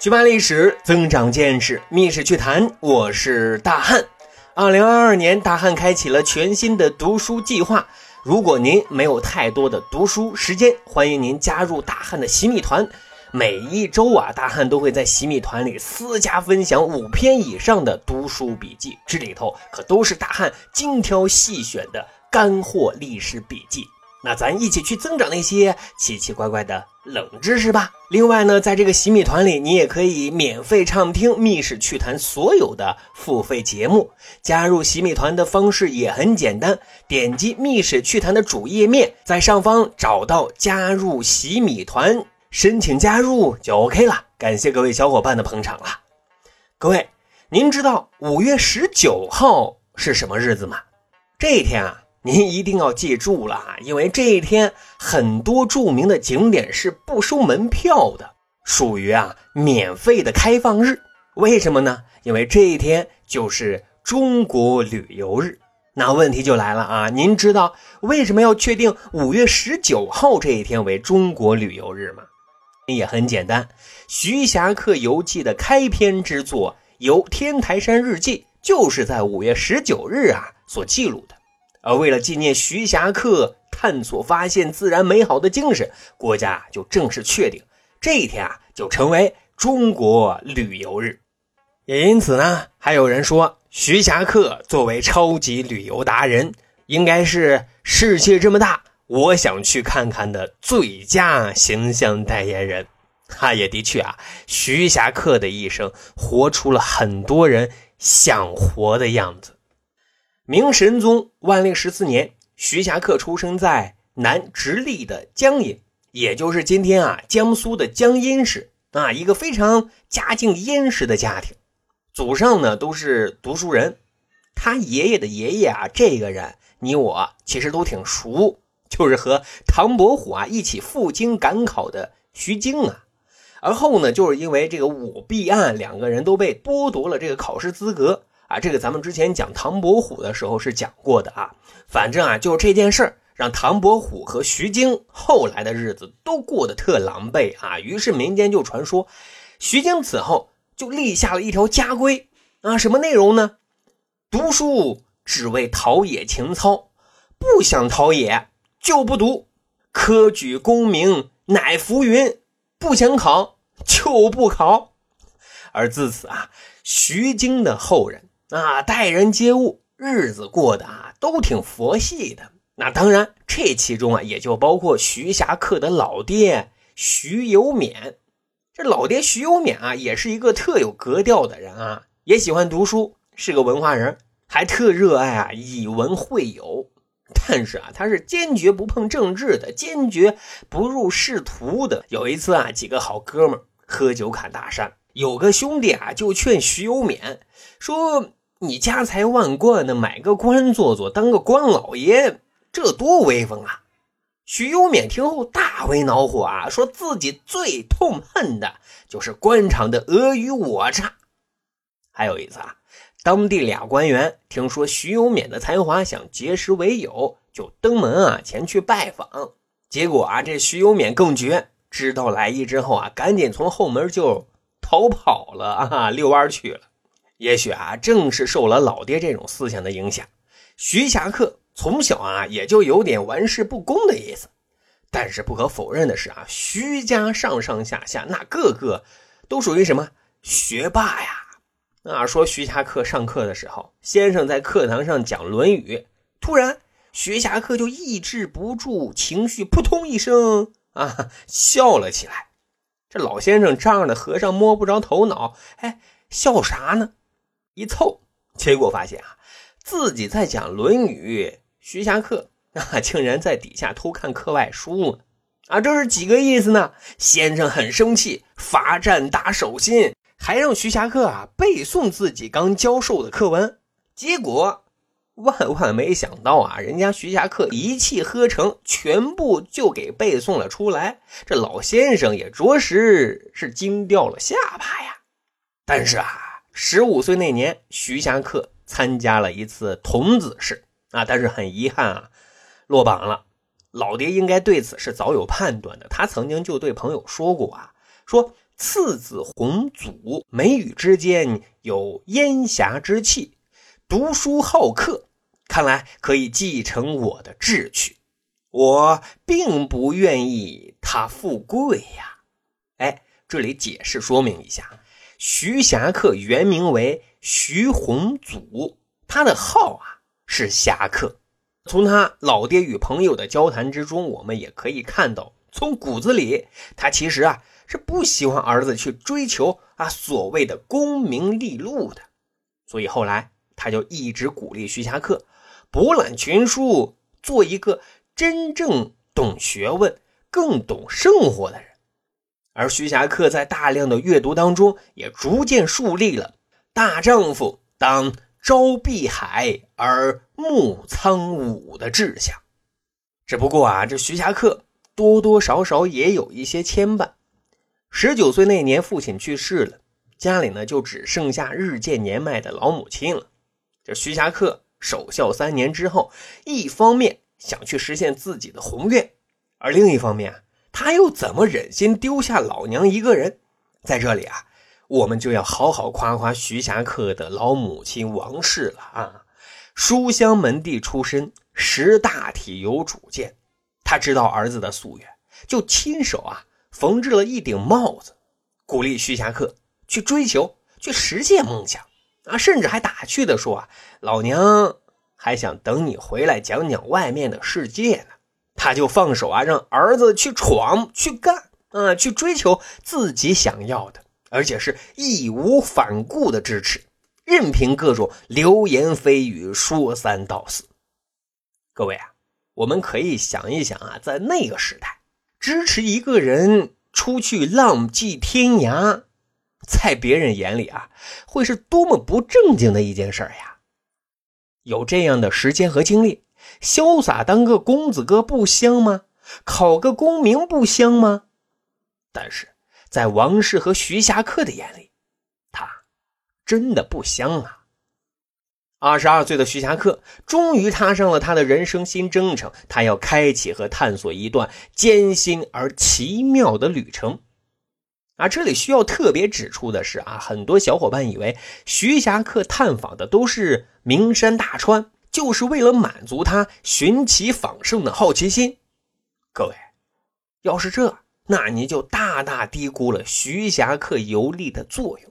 去扒历史，增长见识，密室趣谈。我是大汉。二零二二年，大汉开启了全新的读书计划。如果您没有太多的读书时间，欢迎您加入大汉的洗米团。每一周啊，大汉都会在洗米团里私家分享五篇以上的读书笔记，这里头可都是大汉精挑细选的干货历史笔记。那咱一起去增长那些奇奇怪怪的冷知识吧。另外呢，在这个洗米团里，你也可以免费畅听《密室趣谈》所有的付费节目。加入洗米团的方式也很简单，点击《密室趣谈》的主页面，在上方找到加入洗米团，申请加入就 OK 了。感谢各位小伙伴的捧场了。各位，您知道五月十九号是什么日子吗？这一天啊。您一定要记住了啊，因为这一天很多著名的景点是不收门票的，属于啊免费的开放日。为什么呢？因为这一天就是中国旅游日。那问题就来了啊，您知道为什么要确定五月十九号这一天为中国旅游日吗？也很简单，《徐霞客游记》的开篇之作《游天台山日记》就是在五月十九日啊所记录的。而为了纪念徐霞客探索发现自然美好的精神，国家就正式确定这一天啊，就成为中国旅游日。也因此呢，还有人说，徐霞客作为超级旅游达人，应该是世界这么大，我想去看看的最佳形象代言人。他也的确啊，徐霞客的一生活出了很多人想活的样子。明神宗万历十四年，徐霞客出生在南直隶的江阴，也就是今天啊江苏的江阴市啊，一个非常家境殷实的家庭，祖上呢都是读书人。他爷爷的爷爷啊，这个人你我其实都挺熟，就是和唐伯虎啊一起赴京赶考的徐经啊。而后呢，就是因为这个舞弊案，两个人都被剥夺了这个考试资格。啊，这个咱们之前讲唐伯虎的时候是讲过的啊。反正啊，就是这件事儿让唐伯虎和徐经后来的日子都过得特狼狈啊。于是民间就传说，徐经此后就立下了一条家规啊，什么内容呢？读书只为陶冶情操，不想陶冶就不读；科举功名乃浮云，不想考就不考。而自此啊，徐经的后人。啊，待人接物，日子过得啊都挺佛系的。那当然，这其中啊也就包括徐霞客的老爹徐有勉。这老爹徐有勉啊，也是一个特有格调的人啊，也喜欢读书，是个文化人，还特热爱啊以文会友。但是啊，他是坚决不碰政治的，坚决不入仕途的。有一次啊，几个好哥们喝酒侃大山，有个兄弟啊就劝徐有勉说。你家财万贯的，买个官做做，当个官老爷，这多威风啊！徐有勉听后大为恼火啊，说自己最痛恨的就是官场的尔虞我诈。还有一次啊，当地俩官员听说徐有勉的才华，想结识为友，就登门啊前去拜访。结果啊，这徐有勉更绝，知道来意之后啊，赶紧从后门就逃跑了啊，遛弯去了。也许啊，正是受了老爹这种思想的影响，徐霞客从小啊也就有点玩世不恭的意思。但是不可否认的是啊，徐家上上下下那个个都属于什么学霸呀？啊，说徐霞客上课的时候，先生在课堂上讲《论语》，突然徐霞客就抑制不住情绪，扑通一声啊笑了起来。这老先生张着和尚摸不着头脑，哎，笑啥呢？一凑，结果发现啊，自己在讲《论语》，徐霞客啊，竟然在底下偷看课外书呢！啊，这是几个意思呢？先生很生气，罚站打手心，还让徐霞客啊背诵自己刚教授的课文。结果万万没想到啊，人家徐霞客一气呵成，全部就给背诵了出来。这老先生也着实是惊掉了下巴呀！但是啊。十五岁那年，徐霞客参加了一次童子试啊，但是很遗憾啊，落榜了。老爹应该对此是早有判断的，他曾经就对朋友说过啊，说次子弘祖，眉宇之间有烟霞之气，读书好客，看来可以继承我的志趣。我并不愿意他富贵呀。哎，这里解释说明一下，徐霞客原名为徐弘祖，他的号啊是侠客。从他老爹与朋友的交谈之中，我们也可以看到，从骨子里他其实啊。是不喜欢儿子去追求啊所谓的功名利禄的，所以后来他就一直鼓励徐霞客博览群书，做一个真正懂学问、更懂生活的人。而徐霞客在大量的阅读当中，也逐渐树立了大丈夫当朝碧海而暮苍梧的志向。只不过啊，这徐霞客多多少少也有一些牵绊。十九岁那年，父亲去世了，家里呢就只剩下日渐年迈的老母亲了。这徐霞客守孝三年之后，一方面想去实现自己的宏愿，而另一方面，他又怎么忍心丢下老娘一个人？在这里啊，我们就要好好夸夸徐霞客的老母亲王氏了啊！书香门第出身，识大体，有主见，他知道儿子的夙愿，就亲手啊。缝制了一顶帽子，鼓励徐霞客去追求、去实现梦想啊！甚至还打趣的说：“啊，老娘还想等你回来讲讲外面的世界呢。”他就放手啊，让儿子去闯、去干啊，去追求自己想要的，而且是义无反顾的支持，任凭各种流言蜚语说三道四。各位啊，我们可以想一想啊，在那个时代。支持一个人出去浪迹天涯，在别人眼里啊，会是多么不正经的一件事呀！有这样的时间和精力，潇洒当个公子哥不香吗？考个功名不香吗？但是在王氏和徐霞客的眼里，他真的不香啊！二十二岁的徐霞客终于踏上了他的人生新征程，他要开启和探索一段艰辛而奇妙的旅程。啊，这里需要特别指出的是啊，很多小伙伴以为徐霞客探访的都是名山大川，就是为了满足他寻奇访胜的好奇心。各位，要是这，那你就大大低估了徐霞客游历的作用。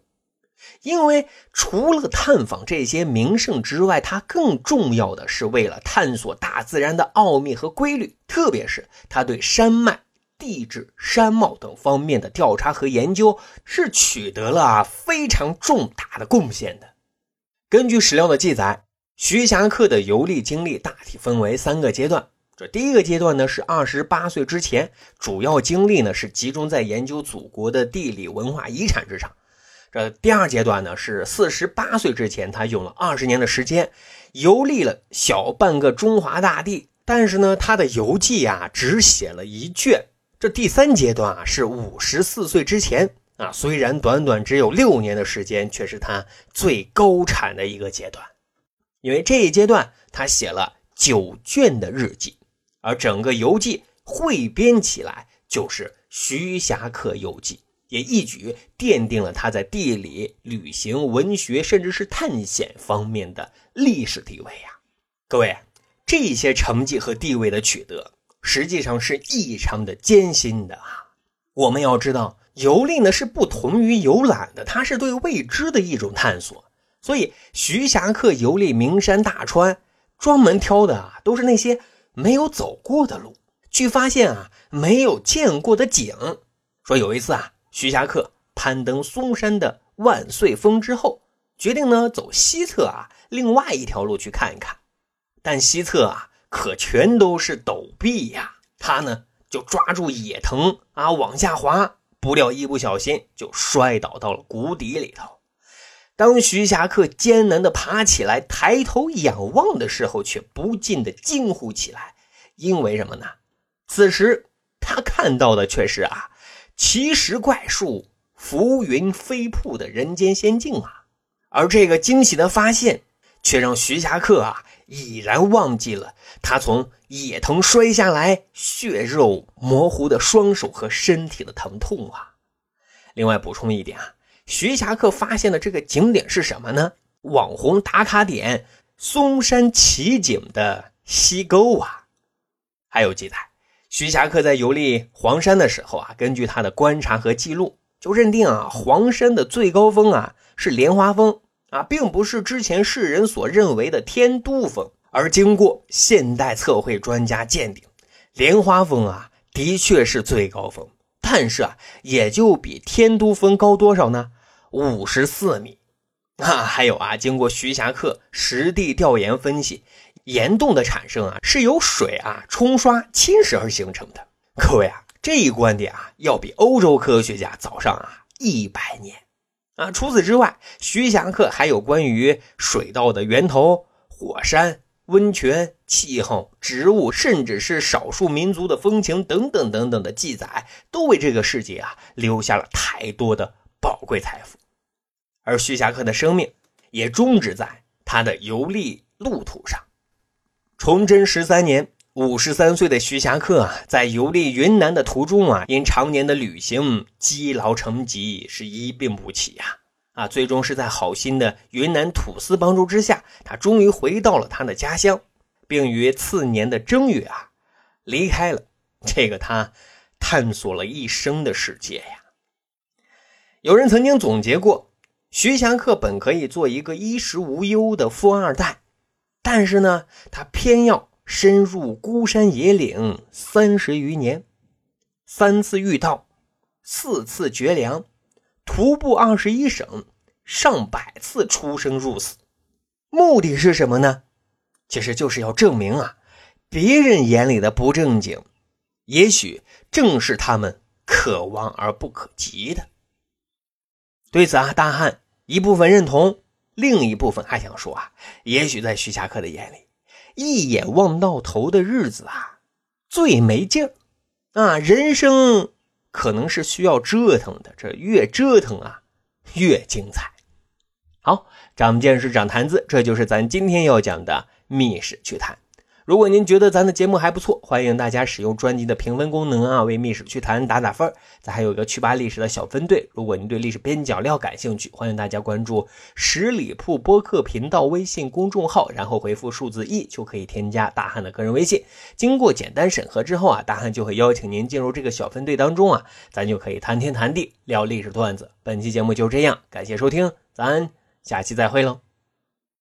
因为除了探访这些名胜之外，他更重要的是为了探索大自然的奥秘和规律，特别是他对山脉、地质、山貌等方面的调查和研究是取得了非常重大的贡献的。根据史料的记载，徐霞客的游历经历大体分为三个阶段。这第一个阶段呢是二十八岁之前，主要精力呢是集中在研究祖国的地理文化遗产之上。这第二阶段呢，是四十八岁之前，他用了二十年的时间，游历了小半个中华大地。但是呢，他的游记啊，只写了一卷。这第三阶段啊，是五十四岁之前啊，虽然短短只有六年的时间，却是他最高产的一个阶段。因为这一阶段，他写了九卷的日记，而整个游记汇编起来，就是《徐霞客游记》。也一举奠定了他在地理、旅行、文学，甚至是探险方面的历史地位呀！各位，这些成绩和地位的取得，实际上是异常的艰辛的啊！我们要知道，游历呢是不同于游览的，它是对未知的一种探索。所以，徐霞客游历名山大川，专门挑的啊都是那些没有走过的路，去发现啊没有见过的景。说有一次啊。徐霞客攀登嵩山的万岁峰之后，决定呢走西侧啊，另外一条路去看一看。但西侧啊，可全都是陡壁呀。他呢就抓住野藤啊往下滑，不料一不小心就摔倒到了谷底里头。当徐霞客艰难地爬起来，抬头仰望的时候，却不禁地惊呼起来，因为什么呢？此时他看到的却是啊。奇石怪树、浮云飞瀑的人间仙境啊！而这个惊喜的发现，却让徐霞客啊已然忘记了他从野藤摔下来、血肉模糊的双手和身体的疼痛啊！另外补充一点啊，徐霞客发现的这个景点是什么呢？网红打卡点嵩山奇景的西沟啊。还有记载，徐霞客在游历黄山的时候啊，根据他的观察和记录，就认定啊，黄山的最高峰啊是莲花峰啊，并不是之前世人所认为的天都峰。而经过现代测绘专家鉴定，莲花峰啊的确是最高峰，但是啊也就比天都峰高多少呢？五十四米。啊，还有啊，经过徐霞客实地调研分析，岩洞的产生啊是由水啊冲刷侵蚀而形成的。各位啊，这一观点啊要比欧洲科学家早上啊一百年啊。除此之外，徐霞客还有关于水稻的源头、火山。温泉、气候、植物，甚至是少数民族的风情等等等等的记载，都为这个世界啊留下了太多的宝贵财富。而徐霞客的生命也终止在他的游历路途上。崇祯十三年，五十三岁的徐霞客啊，在游历云南的途中啊，因常年的旅行积劳成疾，是一病不起呀。啊，最终是在好心的云南土司帮助之下，他终于回到了他的家乡，并于次年的正月啊离开了这个他探索了一生的世界呀。有人曾经总结过，徐霞客本可以做一个衣食无忧的富二代，但是呢，他偏要深入孤山野岭三十余年，三次遇到，四次绝粮。徒步二十一省，上百次出生入死，目的是什么呢？其实就是要证明啊，别人眼里的不正经，也许正是他们可望而不可及的。对此啊，大汉一部分认同，另一部分还想说啊，也许在徐霞客的眼里，一眼望到头的日子啊，最没劲儿啊，人生。可能是需要折腾的，这越折腾啊，越精彩。好，长见识，长谈资，这就是咱今天要讲的密室趣谈。如果您觉得咱的节目还不错，欢迎大家使用专辑的评分功能啊，为《密室趣谈》打打分咱还有一个趣吧历史的小分队，如果您对历史边角料感兴趣，欢迎大家关注十里铺播客频道微信公众号，然后回复数字一就可以添加大汉的个人微信。经过简单审核之后啊，大汉就会邀请您进入这个小分队当中啊，咱就可以谈天谈地聊历史段子。本期节目就这样，感谢收听，咱下期再会喽。